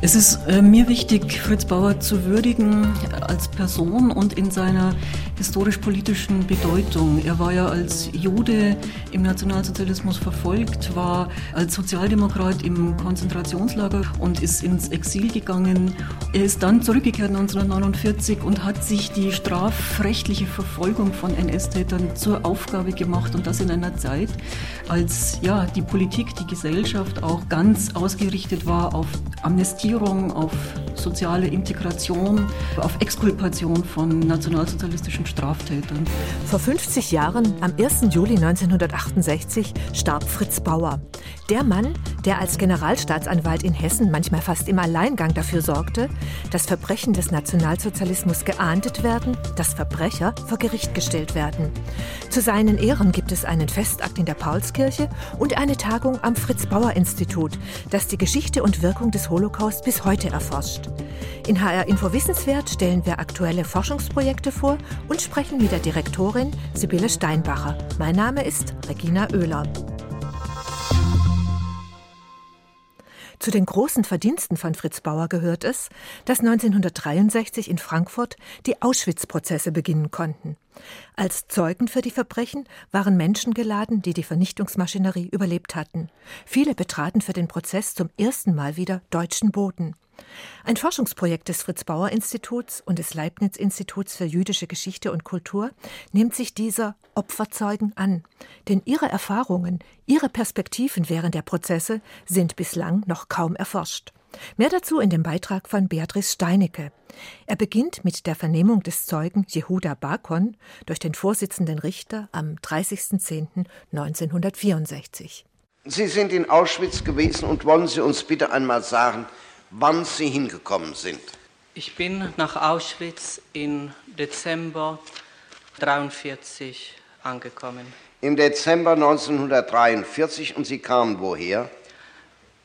Es ist äh, mir wichtig, Fritz Bauer zu würdigen als Person und in seiner historisch-politischen Bedeutung. Er war ja als Jude im Nationalsozialismus verfolgt, war als Sozialdemokrat im Konzentrationslager und ist ins Exil gegangen. Er ist dann zurückgekehrt 1949 und hat sich die strafrechtliche Verfolgung von NS-Tätern zur Aufgabe gemacht und das in einer Zeit, als ja, die Politik, die Gesellschaft auch ganz ausgerichtet war auf Amnestierung, auf soziale Integration, auf Exkulpation von nationalsozialistischen Straftätern. Vor 50 Jahren, am 1. Juli 1968, starb Fritz Bauer. Der Mann, der als Generalstaatsanwalt in Hessen manchmal fast im Alleingang dafür sorgte, dass Verbrechen des Nationalsozialismus geahndet werden, dass Verbrecher vor Gericht gestellt werden. Zu seinen Ehren gibt es einen Festakt in der Paulskirche und eine Tagung am Fritz-Bauer-Institut, das die Geschichte und Wirkung des Holocaust bis heute erforscht. In HR Info Wissenswert stellen wir aktuelle Forschungsprojekte vor und sprechen mit der Direktorin Sibylle Steinbacher. Mein Name ist Regina Oehler. Zu den großen Verdiensten von Fritz Bauer gehört es, dass 1963 in Frankfurt die Auschwitz-Prozesse beginnen konnten. Als Zeugen für die Verbrechen waren Menschen geladen, die die Vernichtungsmaschinerie überlebt hatten. Viele betraten für den Prozess zum ersten Mal wieder deutschen Boden. Ein Forschungsprojekt des Fritz Bauer Instituts und des Leibniz Instituts für jüdische Geschichte und Kultur nimmt sich dieser Opferzeugen an. Denn ihre Erfahrungen, ihre Perspektiven während der Prozesse sind bislang noch kaum erforscht. Mehr dazu in dem Beitrag von Beatrice Steinecke. Er beginnt mit der Vernehmung des Zeugen Jehuda Bakon durch den Vorsitzenden Richter am 30.10.1964. Sie sind in Auschwitz gewesen und wollen Sie uns bitte einmal sagen, wann Sie hingekommen sind. Ich bin nach Auschwitz im Dezember 1943 angekommen. Im Dezember 1943 und Sie kamen woher?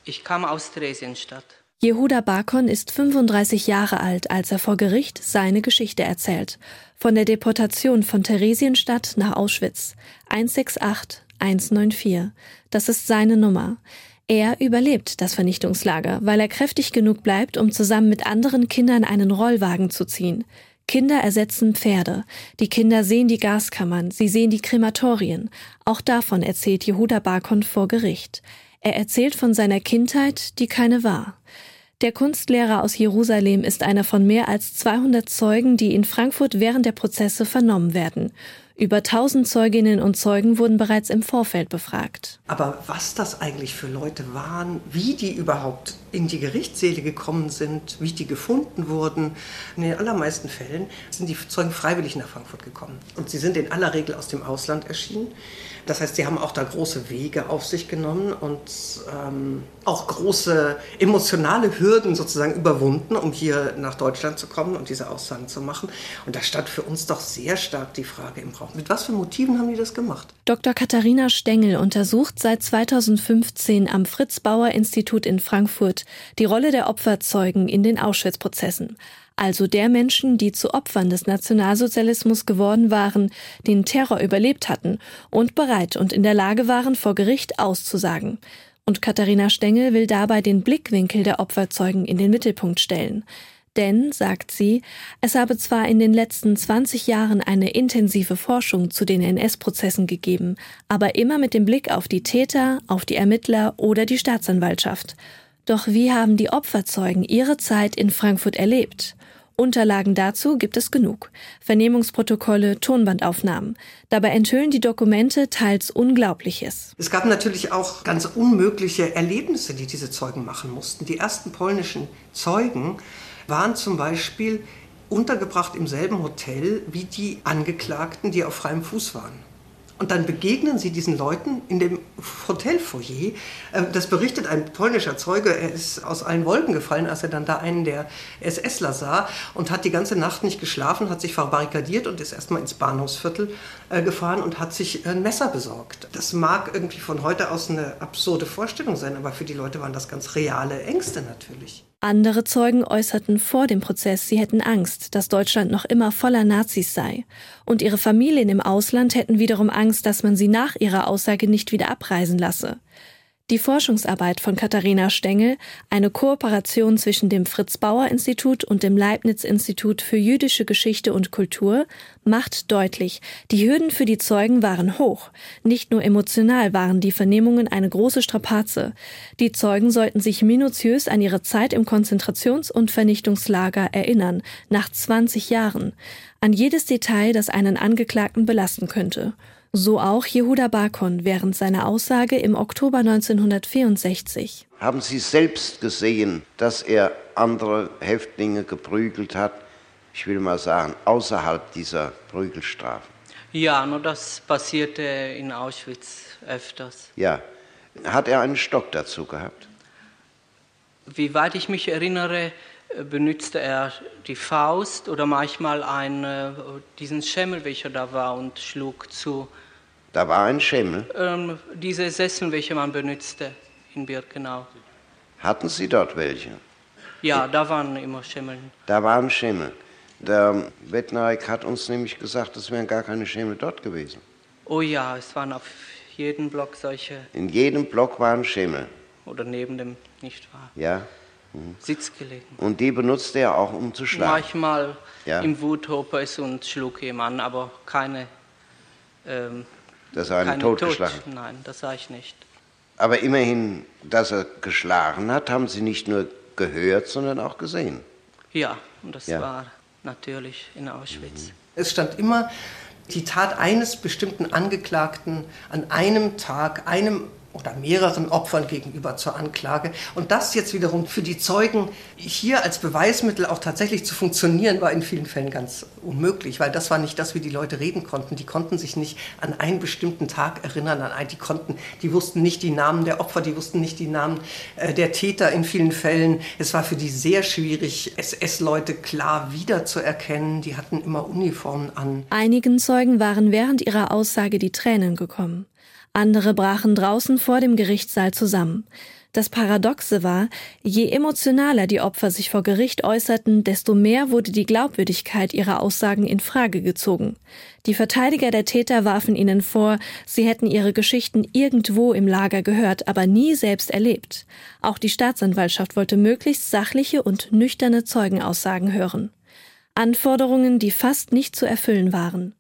Ich kam aus Theresienstadt. Jehuda Bakon ist 35 Jahre alt, als er vor Gericht seine Geschichte erzählt. Von der Deportation von Theresienstadt nach Auschwitz. 168 194. Das ist seine Nummer. Er überlebt das Vernichtungslager, weil er kräftig genug bleibt, um zusammen mit anderen Kindern einen Rollwagen zu ziehen. Kinder ersetzen Pferde. Die Kinder sehen die Gaskammern, sie sehen die Krematorien. Auch davon erzählt Jehuda Bakon vor Gericht. Er erzählt von seiner Kindheit, die keine war. Der Kunstlehrer aus Jerusalem ist einer von mehr als 200 Zeugen, die in Frankfurt während der Prozesse vernommen werden. Über 1000 Zeuginnen und Zeugen wurden bereits im Vorfeld befragt. Aber was das eigentlich für Leute waren, wie die überhaupt in die Gerichtssäle gekommen sind, wie die gefunden wurden, in den allermeisten Fällen sind die Zeugen freiwillig nach Frankfurt gekommen. Und sie sind in aller Regel aus dem Ausland erschienen. Das heißt, sie haben auch da große Wege auf sich genommen und ähm, auch große emotionale Hürden sozusagen überwunden, um hier nach Deutschland zu kommen und diese Aussagen zu machen. Und da stand für uns doch sehr stark die Frage im Raum, mit was für Motiven haben die das gemacht? Dr. Katharina Stengel untersucht seit 2015 am Fritz Bauer Institut in Frankfurt die Rolle der Opferzeugen in den Auschwitz-Prozessen also der Menschen, die zu Opfern des Nationalsozialismus geworden waren, den Terror überlebt hatten und bereit und in der Lage waren, vor Gericht auszusagen. Und Katharina Stengel will dabei den Blickwinkel der Opferzeugen in den Mittelpunkt stellen. Denn, sagt sie, es habe zwar in den letzten 20 Jahren eine intensive Forschung zu den NS-Prozessen gegeben, aber immer mit dem Blick auf die Täter, auf die Ermittler oder die Staatsanwaltschaft. Doch wie haben die Opferzeugen ihre Zeit in Frankfurt erlebt? Unterlagen dazu gibt es genug. Vernehmungsprotokolle, Tonbandaufnahmen. Dabei enthüllen die Dokumente teils Unglaubliches. Es gab natürlich auch ganz unmögliche Erlebnisse, die diese Zeugen machen mussten. Die ersten polnischen Zeugen waren zum Beispiel untergebracht im selben Hotel wie die Angeklagten, die auf freiem Fuß waren. Und dann begegnen sie diesen Leuten in dem Hotelfoyer. Ähm, das berichtet ein polnischer Zeuge. Er ist aus allen Wolken gefallen, als er dann da einen der SSler sah und hat die ganze Nacht nicht geschlafen, hat sich verbarrikadiert und ist erstmal ins Bahnhofsviertel gefahren und hat sich ein Messer besorgt. Das mag irgendwie von heute aus eine absurde Vorstellung sein, aber für die Leute waren das ganz reale Ängste natürlich. Andere Zeugen äußerten vor dem Prozess, sie hätten Angst, dass Deutschland noch immer voller Nazis sei. Und ihre Familien im Ausland hätten wiederum Angst, dass man sie nach ihrer Aussage nicht wieder abreisen lasse. Die Forschungsarbeit von Katharina Stengel, eine Kooperation zwischen dem Fritz Bauer Institut und dem Leibniz Institut für jüdische Geschichte und Kultur, macht deutlich, die Hürden für die Zeugen waren hoch. Nicht nur emotional waren die Vernehmungen eine große Strapaze. Die Zeugen sollten sich minutiös an ihre Zeit im Konzentrations- und Vernichtungslager erinnern, nach 20 Jahren, an jedes Detail, das einen Angeklagten belasten könnte. So auch Jehuda Bakon während seiner Aussage im Oktober 1964. Haben Sie selbst gesehen, dass er andere Häftlinge geprügelt hat? Ich will mal sagen, außerhalb dieser Prügelstrafen. Ja, nur das passierte in Auschwitz öfters. Ja. Hat er einen Stock dazu gehabt? Wie weit ich mich erinnere, benutzte er die Faust oder manchmal einen, diesen Schemmel, welcher da war, und schlug zu. Da war ein Schemmel. Ähm, diese Sessel, welche man benutzte in Birkenau. Hatten Sie dort welche? Ja, da waren immer Schemmeln. Da waren Schemmel. Der Wettnerik hat uns nämlich gesagt, es wären gar keine Schemmel dort gewesen. Oh ja, es waren auf jedem Block solche. In jedem Block waren Schemmel. Oder neben dem, nicht wahr? Ja. Mhm. Sitz gelegen. Und die benutzte er auch, um zu schlagen? Manchmal ja. im Wuthopers und schlug jemand, aber keine. Ähm, dass er einen totgeschlagen Tod. Nein, das sah ich nicht. Aber immerhin, dass er geschlagen hat, haben Sie nicht nur gehört, sondern auch gesehen. Ja, und das Ja. war natürlich in Auschwitz. Es stand immer die Tat eines bestimmten Angeklagten an einem Tag, einem oder mehreren Opfern gegenüber zur Anklage. Und das jetzt wiederum für die Zeugen hier als Beweismittel auch tatsächlich zu funktionieren, war in vielen Fällen ganz unmöglich, weil das war nicht das, wie die Leute reden konnten. Die konnten sich nicht an einen bestimmten Tag erinnern, an einen, die konnten, die wussten nicht die Namen der Opfer, die wussten nicht die Namen äh, der Täter in vielen Fällen. Es war für die sehr schwierig, SS-Leute klar wiederzuerkennen. Die hatten immer Uniformen an. Einigen Zeugen waren während ihrer Aussage die Tränen gekommen. Andere brachen draußen vor dem Gerichtssaal zusammen. Das Paradoxe war, je emotionaler die Opfer sich vor Gericht äußerten, desto mehr wurde die Glaubwürdigkeit ihrer Aussagen in Frage gezogen. Die Verteidiger der Täter warfen ihnen vor, sie hätten ihre Geschichten irgendwo im Lager gehört, aber nie selbst erlebt. Auch die Staatsanwaltschaft wollte möglichst sachliche und nüchterne Zeugenaussagen hören. Anforderungen, die fast nicht zu erfüllen waren.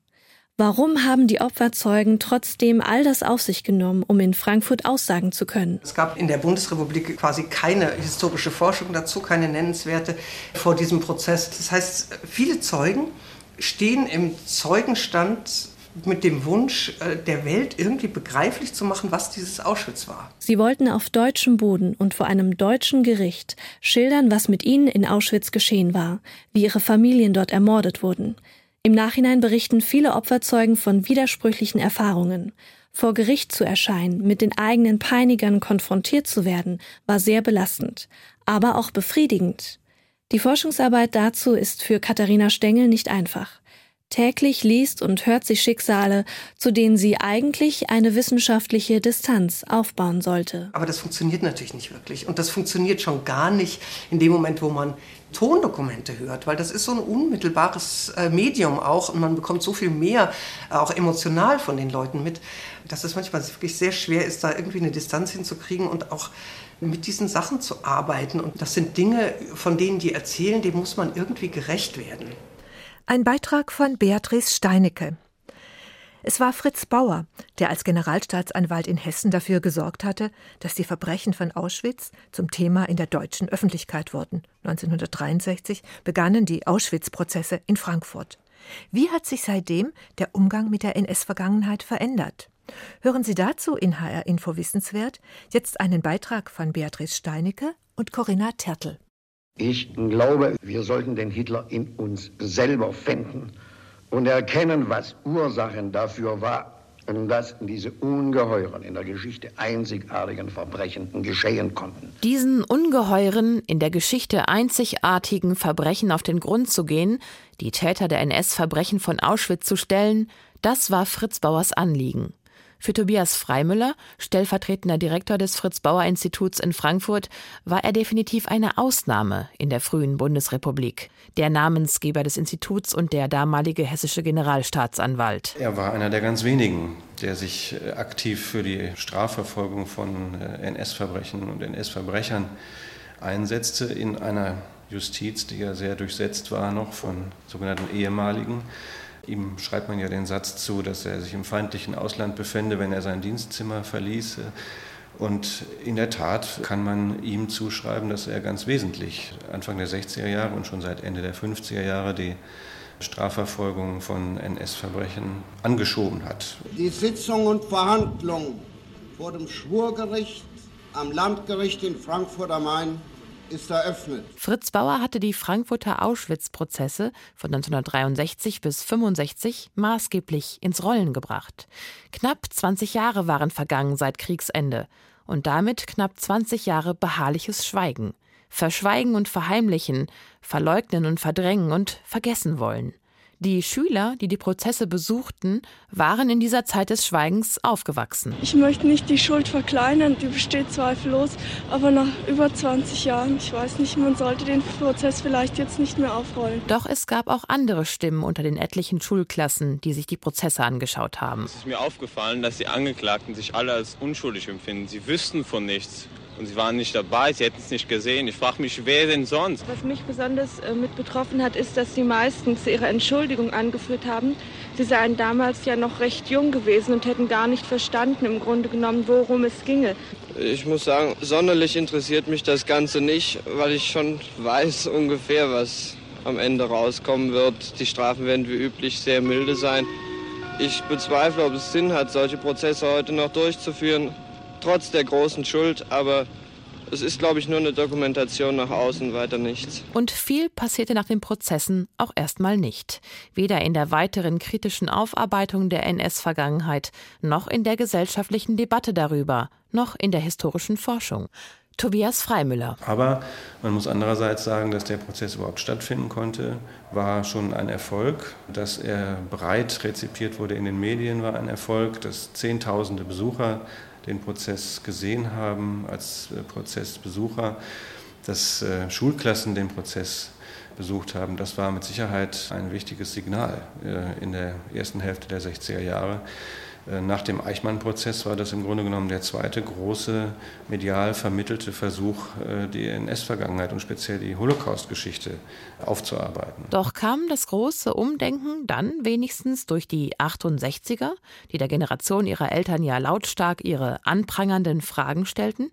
Warum haben die Opferzeugen trotzdem all das auf sich genommen, um in Frankfurt aussagen zu können? Es gab in der Bundesrepublik quasi keine historische Forschung dazu, keine nennenswerte vor diesem Prozess. Das heißt, viele Zeugen stehen im Zeugenstand mit dem Wunsch, äh, der Welt irgendwie begreiflich zu machen, was dieses Auschwitz war. Sie wollten auf deutschem Boden und vor einem deutschen Gericht schildern, was mit ihnen in Auschwitz geschehen war, wie ihre Familien dort ermordet wurden. Im Nachhinein berichten viele Opferzeugen von widersprüchlichen Erfahrungen. Vor Gericht zu erscheinen, mit den eigenen Peinigern konfrontiert zu werden, war sehr belastend, aber auch befriedigend. Die Forschungsarbeit dazu ist für Katharina Stengel nicht einfach. Täglich liest und hört sie Schicksale, zu denen sie eigentlich eine wissenschaftliche Distanz aufbauen sollte. Aber das funktioniert natürlich nicht wirklich. Und das funktioniert schon gar nicht in dem Moment, wo man Tondokumente hört, weil das ist so ein unmittelbares äh, Medium auch und man bekommt so viel mehr, äh, auch emotional von den Leuten mit, dass es manchmal wirklich sehr schwer ist, da irgendwie eine Distanz hinzukriegen und auch mit diesen Sachen zu arbeiten. Und das sind Dinge, von denen die erzählen, dem muss man irgendwie gerecht werden. Ein Beitrag von Beatrice Steinecke. Es war Fritz Bauer, der als Generalstaatsanwalt in Hessen dafür gesorgt hatte, dass die Verbrechen von Auschwitz zum Thema in der deutschen Öffentlichkeit wurden. 1963 begannen die Auschwitz-Prozesse in Frankfurt. Wie hat sich seitdem der Umgang mit der NS-Vergangenheit verändert? Hören Sie dazu in HR Info Wissenswert jetzt einen Beitrag von Beatrice Steinecke und Corinna Tertel. Ich glaube, wir sollten den Hitler in uns selber finden und erkennen, was Ursachen dafür war dass diese ungeheuren, in der Geschichte einzigartigen Verbrechen geschehen konnten. Diesen ungeheuren, in der Geschichte einzigartigen Verbrechen auf den Grund zu gehen, die Täter der NS-Verbrechen von Auschwitz zu stellen, das war Fritz Bauers Anliegen. Für Tobias Freimüller, stellvertretender Direktor des Fritz Bauer Instituts in Frankfurt, war er definitiv eine Ausnahme in der frühen Bundesrepublik. Der Namensgeber des Instituts und der damalige hessische Generalstaatsanwalt. Er war einer der ganz wenigen, der sich äh, aktiv für die Strafverfolgung von äh, NS-Verbrechen und NS-Verbrechern einsetzte in einer Justiz, die ja sehr durchsetzt war noch von sogenannten ehemaligen. Ihm schreibt man ja den Satz zu, dass er sich im feindlichen Ausland befände, wenn er sein Dienstzimmer verließe. Und in der Tat kann man ihm zuschreiben, dass er ganz wesentlich Anfang der 60er Jahre und schon seit Ende der 50er Jahre die Strafverfolgung von NS-Verbrechen angeschoben hat. Die Sitzung und Verhandlung vor dem Schwurgericht am Landgericht in Frankfurt am Main ist eröffnet. Fritz Bauer hatte die Frankfurter Auschwitz-Prozesse von 1963 bis 1965 maßgeblich ins Rollen gebracht. Knapp 20 Jahre waren vergangen seit Kriegsende und damit knapp 20 Jahre beharrliches Schweigen. Verschweigen und verheimlichen, verleugnen und verdrängen und vergessen wollen. Die Schüler, die die Prozesse besuchten, waren in dieser Zeit des Schweigens aufgewachsen. Ich möchte nicht die Schuld verkleinern, die besteht zweifellos, aber nach über 20 Jahren, ich weiß nicht, man sollte den Prozess vielleicht jetzt nicht mehr aufrollen. Doch es gab auch andere Stimmen unter den etlichen Schulklassen, die sich die Prozesse angeschaut haben. Es ist mir aufgefallen, dass die Angeklagten sich alle als unschuldig empfinden. Sie wüssten von nichts. Und sie waren nicht dabei, sie hätten es nicht gesehen. Ich frage mich, wer denn sonst? Was mich besonders äh, mit betroffen hat, ist, dass sie meistens ihre Entschuldigung angeführt haben. Sie seien damals ja noch recht jung gewesen und hätten gar nicht verstanden, im Grunde genommen, worum es ginge. Ich muss sagen, sonderlich interessiert mich das Ganze nicht, weil ich schon weiß ungefähr, was am Ende rauskommen wird. Die Strafen werden wie üblich sehr milde sein. Ich bezweifle, ob es Sinn hat, solche Prozesse heute noch durchzuführen trotz der großen Schuld, aber es ist, glaube ich, nur eine Dokumentation nach außen, weiter nichts. Und viel passierte nach den Prozessen auch erstmal nicht. Weder in der weiteren kritischen Aufarbeitung der NS-Vergangenheit, noch in der gesellschaftlichen Debatte darüber, noch in der historischen Forschung. Tobias Freimüller. Aber man muss andererseits sagen, dass der Prozess überhaupt stattfinden konnte, war schon ein Erfolg. Dass er breit rezipiert wurde in den Medien, war ein Erfolg. Dass Zehntausende Besucher den Prozess gesehen haben als äh, Prozessbesucher, dass äh, Schulklassen den Prozess besucht haben. Das war mit Sicherheit ein wichtiges Signal äh, in der ersten Hälfte der 60er Jahre. Äh, nach dem Eichmann-Prozess war das im Grunde genommen der zweite große medial vermittelte Versuch, äh, die NS-Vergangenheit und speziell die Holocaust-Geschichte aufzuarbeiten. Doch kam das große Umdenken dann wenigstens durch die 68er, die der Generation ihrer Eltern ja lautstark ihre anprangernden Fragen stellten?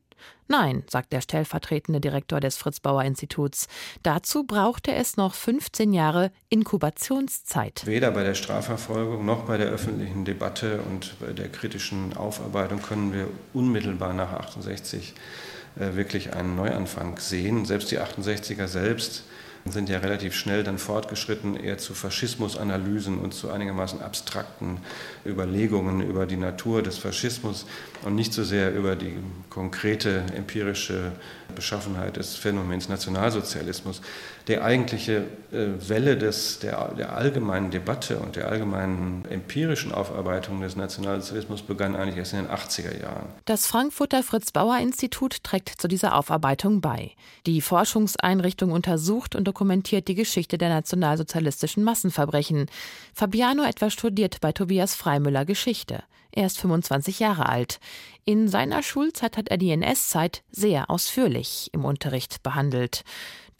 Nein, sagt der stellvertretende Direktor des Fritz Bauer Instituts. Dazu brauchte es noch 15 Jahre Inkubationszeit. Weder bei der Strafverfolgung noch bei der öffentlichen Debatte und bei der kritischen Aufarbeitung können wir unmittelbar nach 68 äh, wirklich einen Neuanfang sehen. Selbst die 68er selbst sind ja relativ schnell dann fortgeschritten eher zu Faschismusanalysen und zu einigermaßen abstrakten Überlegungen über die Natur des Faschismus und nicht so sehr über die konkrete empirische Beschaffenheit des Phänomens Nationalsozialismus. Der eigentliche äh, Welle des, der, der allgemeinen Debatte und der allgemeinen empirischen Aufarbeitung des Nationalsozialismus begann eigentlich erst in den 80er Jahren. Das Frankfurter Fritz-Bauer-Institut trägt zu dieser Aufarbeitung bei. Die Forschungseinrichtung untersucht und dokumentiert die Geschichte der nationalsozialistischen Massenverbrechen. Fabiano etwa studiert bei Tobias Freimüller Geschichte. Er ist 25 Jahre alt. In seiner Schulzeit hat er die NS-Zeit sehr ausführlich im Unterricht behandelt.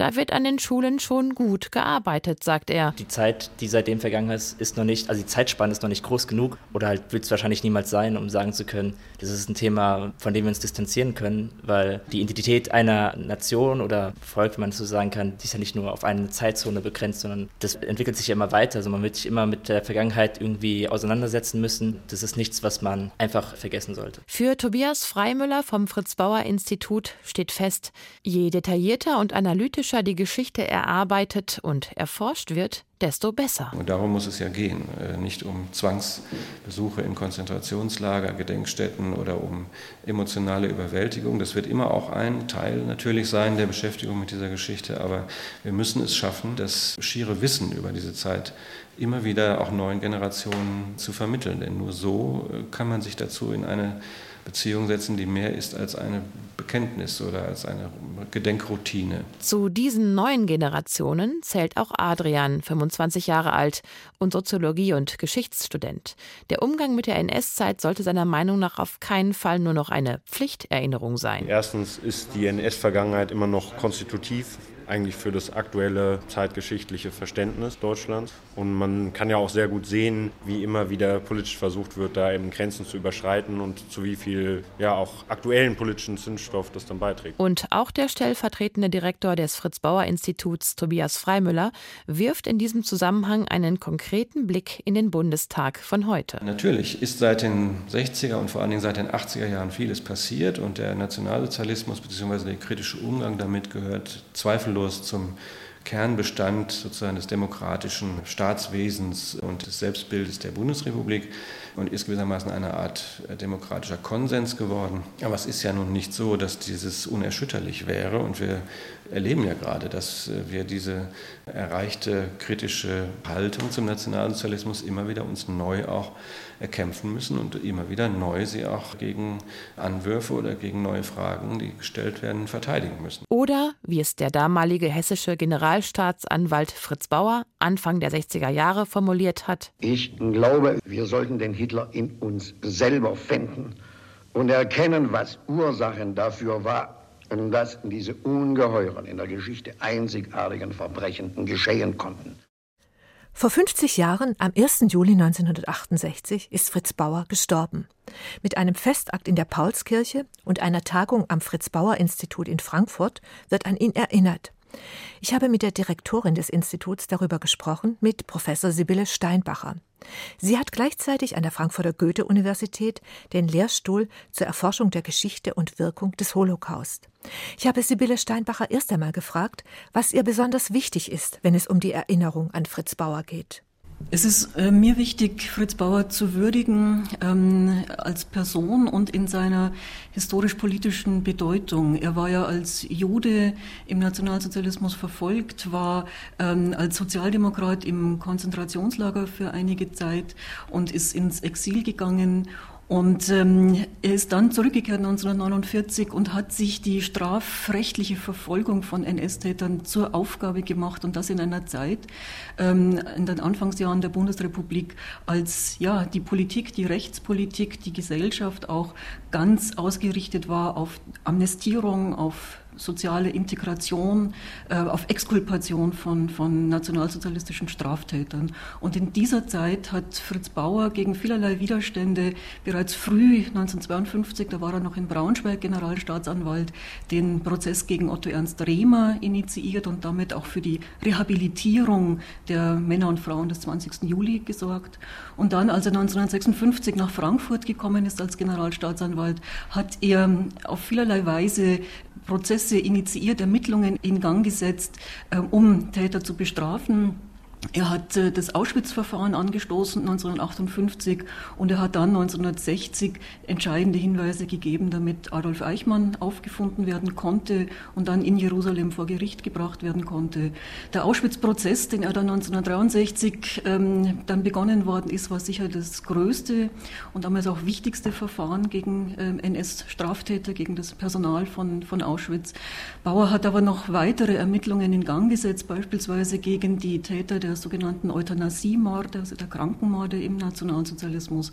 Da wird an den Schulen schon gut gearbeitet, sagt er. Die Zeit, die seitdem vergangen ist, ist noch nicht, also die Zeitspanne ist noch nicht groß genug oder halt wird es wahrscheinlich niemals sein, um sagen zu können, das ist ein Thema, von dem wir uns distanzieren können, weil die Identität einer Nation oder Volk, wenn man so sagen kann, die ist ja nicht nur auf eine Zeitzone begrenzt, sondern das entwickelt sich ja immer weiter. Also man wird sich immer mit der Vergangenheit irgendwie auseinandersetzen müssen. Das ist nichts, was man einfach vergessen sollte. Für Tobias Freimüller vom Fritz Bauer Institut steht fest, je detaillierter und analytischer kritischer die Geschichte erarbeitet und erforscht wird, desto besser. Und darum muss es ja gehen, äh, nicht um Zwangsbesuche in Konzentrationslager, Gedenkstätten oder um emotionale Überwältigung. Das wird immer auch ein Teil natürlich sein der Beschäftigung mit dieser Geschichte, aber wir müssen es schaffen, das schiere Wissen über diese Zeit immer wieder auch neuen Generationen zu vermitteln. Denn nur so äh, kann man sich dazu in eine Beziehung setzen, die mehr ist als eine Bekenntnis oder als eine Gedenkroutine. Zu diesen neuen Generationen zählt auch Adrian, 25 Jahre alt und Soziologie- und Geschichtsstudent. Der Umgang mit der NS-Zeit sollte seiner Meinung nach auf keinen Fall nur noch eine Pflichterinnerung sein. Erstens ist die NS-Vergangenheit immer noch konstitutiv eigentlich für das aktuelle zeitgeschichtliche Verständnis Deutschlands. Und man kann ja auch sehr gut sehen, wie immer wieder politisch versucht wird, da eben Grenzen zu überschreiten und zu wie viel ja auch aktuellen politischen Zündstoff das dann beiträgt. Und auch der stellvertretende Direktor des Fritz-Bauer-Instituts, Tobias Freimüller, wirft in diesem Zusammenhang einen konkreten Blick in den Bundestag von heute. Natürlich ist seit den 60er und vor allen Dingen seit den 80er Jahren vieles passiert und der Nationalsozialismus bzw. der kritische Umgang damit gehört zweifellos zweifellos zum Kernbestand sozusagen des demokratischen Staatswesens und des Selbstbildes der Bundesrepublik und ist gewissermaßen eine Art äh, demokratischer Konsens geworden. Aber es ist ja nun nicht so, dass dieses unerschütterlich wäre und wir erleben ja gerade, dass äh, wir diese erreichte kritische Haltung zum Nationalsozialismus immer wieder uns neu auch erkämpfen müssen und immer wieder neu sie auch gegen Anwürfe oder gegen neue Fragen, die gestellt werden, verteidigen müssen. Oder, wie es der damalige hessische Generalstaatsanwalt Fritz Bauer Anfang der 60er Jahre formuliert hat. Ich glaube, wir sollten den Hitler in uns selber finden und erkennen, was Ursachen dafür war, dass diese ungeheuren, in der Geschichte einzigartigen Verbrechen geschehen konnten. Vor 50 Jahren, am 1. Juli 1968, ist Fritz Bauer gestorben. Mit einem Festakt in der Paulskirche und einer Tagung am Fritz Bauer Institut in Frankfurt wird an ihn erinnert. Ich habe mit der Direktorin des Instituts darüber gesprochen, mit Professor Sibylle Steinbacher. Sie hat gleichzeitig an der Frankfurter Goethe-Universität den Lehrstuhl zur Erforschung der Geschichte und Wirkung des Holocaust. Ich habe Sibylle Steinbacher erst einmal gefragt, was ihr besonders wichtig ist, wenn es um die Erinnerung an Fritz Bauer geht. Es ist äh, mir wichtig, Fritz Bauer zu würdigen ähm, als Person und in seiner historisch-politischen Bedeutung. Er war ja als Jude im Nationalsozialismus verfolgt, war ähm, als Sozialdemokrat im Konzentrationslager für einige Zeit und ist ins Exil gegangen und ähm, er ist dann zurückgekehrt 1949 und hat sich die strafrechtliche Verfolgung von NS-Tätern zur Aufgabe gemacht und das in einer Zeit, ähm, in den Anfangsjahren der Bundesrepublik, als ja die Politik, die Rechtspolitik, die Gesellschaft auch ganz ausgerichtet war auf Amnestierung, auf soziale Integration, äh, auf Exkulpation von, von nationalsozialistischen Straftätern. Und in dieser Zeit hat Fritz Bauer gegen vielerlei Widerstände bereits früh 1952, da war er noch in Braunschweig Generalstaatsanwalt, den Prozess gegen Otto Ernst Rehmer initiiert und damit auch für die Rehabilitierung der Männer und Frauen des 20. Juli gesorgt. Und dann, als er 1956 nach Frankfurt gekommen ist als Generalstaatsanwalt, hat er auf vielerlei Weise Prozesse initiiert, Ermittlungen in Gang gesetzt, äh, um Täter zu bestrafen. Er hat äh, das Auschwitz-Verfahren angestoßen 1958 und er hat dann 1960 entscheidende Hinweise gegeben, damit Adolf Eichmann aufgefunden werden konnte und dann in Jerusalem vor Gericht gebracht werden konnte. Der Auschwitz-Prozess, den er dann 1963 ähm, dann begonnen worden ist, war sicher das größte und damals auch wichtigste Verfahren gegen ähm, NS-Straftäter, gegen das Personal von, von Auschwitz. Bauer hat aber noch weitere Ermittlungen in Gang gesetzt, beispielsweise gegen die Täter der der sogenannten Euthanasiemorde, also der Krankenmorde im Nationalsozialismus.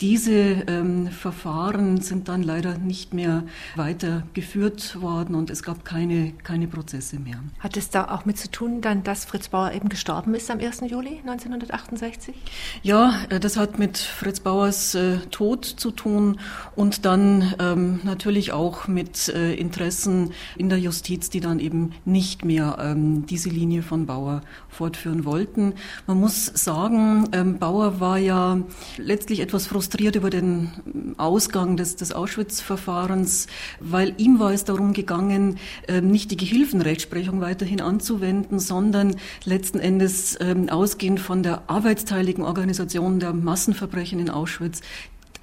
Diese ähm, Verfahren sind dann leider nicht mehr weitergeführt worden und es gab keine, keine Prozesse mehr. Hat es da auch mit zu tun, dann, dass Fritz Bauer eben gestorben ist am 1. Juli 1968? Ja, äh, das hat mit Fritz Bauers äh, Tod zu tun und dann ähm, natürlich auch mit äh, Interessen in der Justiz, die dann eben nicht mehr ähm, diese Linie von Bauer fortführen wollten wollten. Man muss sagen, ähm, Bauer war ja letztlich etwas frustriert über den Ausgang des, des Auschwitz-Verfahrens, weil ihm war es darum gegangen, ähm, nicht die Gehilfenrechtsprechung weiterhin anzuwenden, sondern letzten Endes ähm, ausgehend von der arbeitsteiligen Organisation der Massenverbrechen in Auschwitz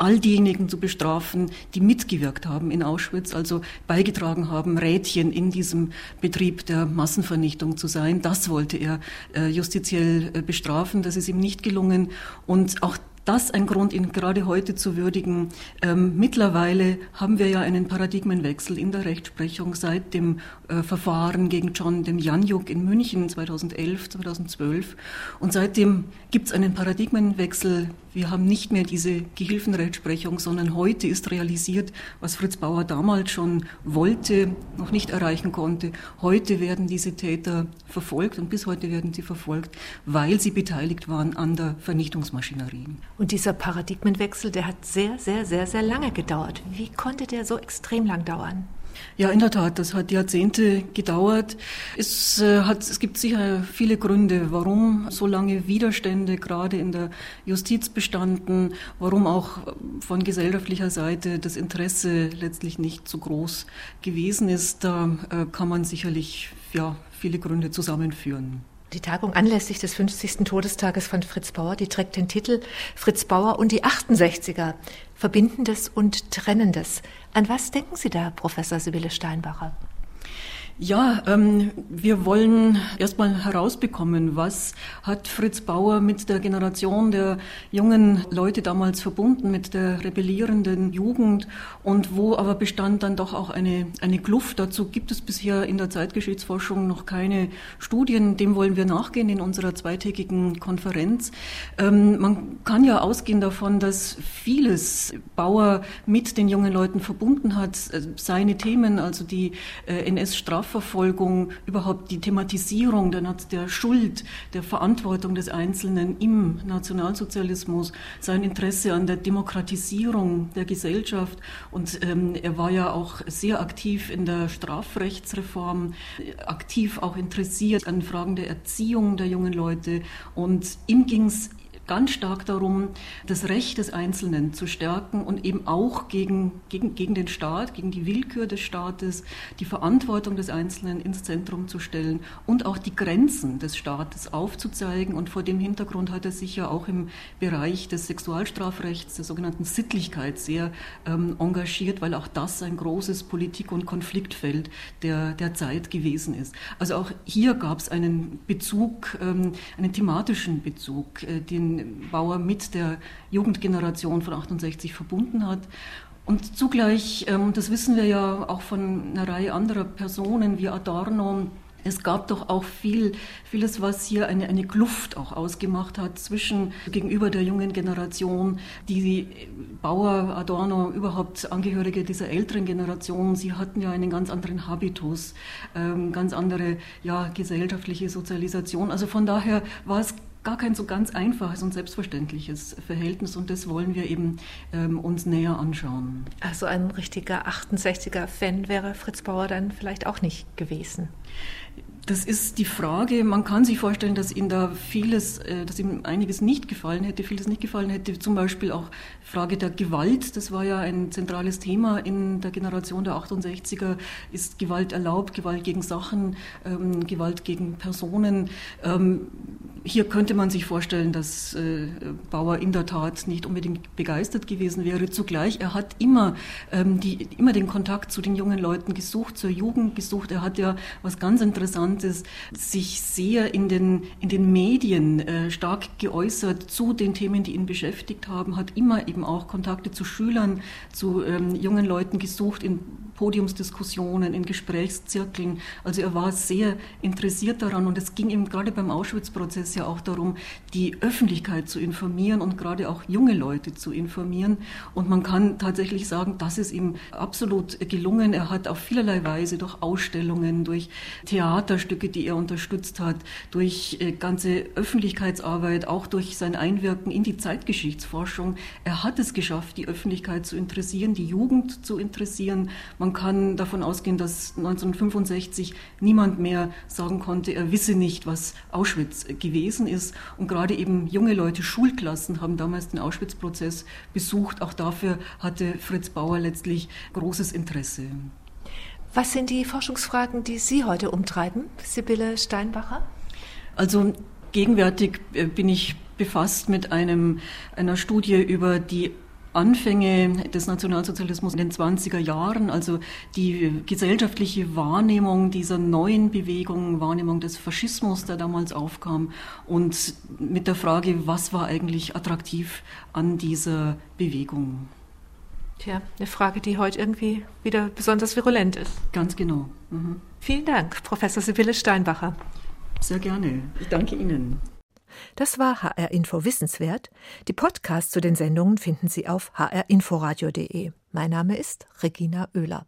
all diejenigen zu bestrafen, die mitgewirkt haben in Auschwitz, also beigetragen haben, Rädchen in diesem Betrieb der Massenvernichtung zu sein. Das wollte er äh, justiziell äh, bestrafen. Das ist ihm nicht gelungen. Und auch das ein Grund, ihn gerade heute zu würdigen. Ähm, mittlerweile haben wir ja einen Paradigmenwechsel in der Rechtsprechung seit dem äh, Verfahren gegen John dem Janjuk in München 2011, 2012. Und seitdem gibt es einen Paradigmenwechsel. Wir haben nicht mehr diese Gehilfenrechtsprechung, sondern heute ist realisiert, was Fritz Bauer damals schon wollte, noch nicht erreichen konnte. Heute werden diese Täter verfolgt und bis heute werden sie verfolgt, weil sie beteiligt waren an der Vernichtungsmaschinerie. Und dieser Paradigmenwechsel, der hat sehr, sehr, sehr, sehr lange gedauert. Wie konnte der so extrem lang dauern? Ja, in der Tat, das hat Jahrzehnte gedauert. Es, äh, hat, es gibt sicher viele Gründe, warum so lange Widerstände gerade in der Justiz bestanden, warum auch von gesellschaftlicher Seite das Interesse letztlich nicht so groß gewesen ist. Da äh, kann man sicherlich ja, viele Gründe zusammenführen. Die Tagung anlässlich des 50. Todestages von Fritz Bauer, die trägt den Titel Fritz Bauer und die 68er, Verbindendes und Trennendes. An was denken Sie da, Professor Sibylle Steinbacher? Ja, ähm, wir wollen erstmal herausbekommen, was hat Fritz Bauer mit der Generation der jungen Leute damals verbunden, mit der rebellierenden Jugend und wo aber bestand dann doch auch eine, eine Kluft. Dazu gibt es bisher in der Zeitgeschichtsforschung noch keine Studien. Dem wollen wir nachgehen in unserer zweitägigen Konferenz. Ähm, man kann ja ausgehen davon, dass vieles Bauer mit den jungen Leuten verbunden hat. Äh, seine Themen, also die äh, NS-Straf Strafverfolgung, überhaupt die Thematisierung der, der Schuld, der Verantwortung des Einzelnen im Nationalsozialismus, sein Interesse an der Demokratisierung der Gesellschaft. Und ähm, er war ja auch sehr aktiv in der Strafrechtsreform, aktiv auch interessiert an Fragen der Erziehung der jungen Leute. Und ihm ging es ganz stark darum, das Recht des Einzelnen zu stärken und eben auch gegen, gegen, gegen den Staat, gegen die Willkür des Staates, die Verantwortung des Einzelnen ins Zentrum zu stellen und auch die Grenzen des Staates aufzuzeigen. Und vor dem Hintergrund hat er sich ja auch im Bereich des Sexualstrafrechts, der sogenannten Sittlichkeit, sehr ähm, engagiert, weil auch das ein großes Politik- und Konfliktfeld der, der Zeit gewesen ist. Also auch hier gab es einen Bezug, ähm, einen thematischen Bezug, äh, den Bauer mit der Jugendgeneration von 68 verbunden hat. Und zugleich, ähm, das wissen wir ja auch von einer Reihe anderer Personen wie Adorno, es gab doch auch viel, vieles, was hier eine, eine Kluft auch ausgemacht hat zwischen gegenüber der jungen Generation, die Bauer, Adorno, überhaupt Angehörige dieser älteren Generation, sie hatten ja einen ganz anderen Habitus, ähm, ganz andere ja, gesellschaftliche Sozialisation. Also von daher war es gar kein so ganz einfaches und selbstverständliches Verhältnis und das wollen wir eben ähm, uns näher anschauen. Also ein richtiger 68er-Fan wäre Fritz Bauer dann vielleicht auch nicht gewesen. Das ist die Frage. Man kann sich vorstellen, dass ihm da vieles, äh, dass ihm einiges nicht gefallen hätte, vieles nicht gefallen hätte. Zum Beispiel auch Frage der Gewalt. Das war ja ein zentrales Thema in der Generation der 68er. Ist Gewalt erlaubt? Gewalt gegen Sachen, ähm, Gewalt gegen Personen? Ähm, hier könnte man sich vorstellen, dass äh, Bauer in der Tat nicht unbedingt begeistert gewesen wäre. Zugleich, er hat immer, ähm, die, immer den Kontakt zu den jungen Leuten gesucht, zur Jugend gesucht. Er hat ja was ganz Interessantes, sich sehr in den, in den Medien äh, stark geäußert zu den Themen, die ihn beschäftigt haben, hat immer eben auch Kontakte zu Schülern, zu ähm, jungen Leuten gesucht in Podiumsdiskussionen, in Gesprächszirkeln. Also er war sehr interessiert daran und es ging ihm gerade beim Auschwitz-Prozess ja auch darum, die Öffentlichkeit zu informieren und gerade auch junge Leute zu informieren. Und man kann tatsächlich sagen, das ist ihm absolut gelungen. Er hat auf vielerlei Weise durch Ausstellungen, durch Theaterstücke, die er unterstützt hat, durch äh, ganze Öffentlichkeitsarbeit, auch durch sein Einwirken in die Zeitgeschichtsforschung. Er hat es geschafft, die Öffentlichkeit zu interessieren, die Jugend zu interessieren. Man man kann davon ausgehen, dass 1965 niemand mehr sagen konnte, er wisse nicht, was Auschwitz gewesen ist. Und gerade eben junge Leute, Schulklassen haben damals den Auschwitz-Prozess besucht. Auch dafür hatte Fritz Bauer letztlich großes Interesse. Was sind die Forschungsfragen, die Sie heute umtreiben, Sibylle Steinbacher? Also gegenwärtig äh, bin ich befasst mit einem, einer Studie über die Anfänge des Nationalsozialismus in den 20er Jahren, also die gesellschaftliche Wahrnehmung dieser neuen Bewegung, Wahrnehmung des Faschismus, der damals aufkam und mit der Frage, was war eigentlich attraktiv an dieser Bewegung. Tja, eine Frage, die heute irgendwie wieder besonders virulent ist. Ganz genau. Mhm. Vielen Dank, Professor Sibylle Steinbacher. Sehr gerne. Ich danke Ihnen. Das war HR Info Wissenswert. Die Podcasts zu den Sendungen finden Sie auf hrinforadio.de. Mein Name ist Regina Oehler.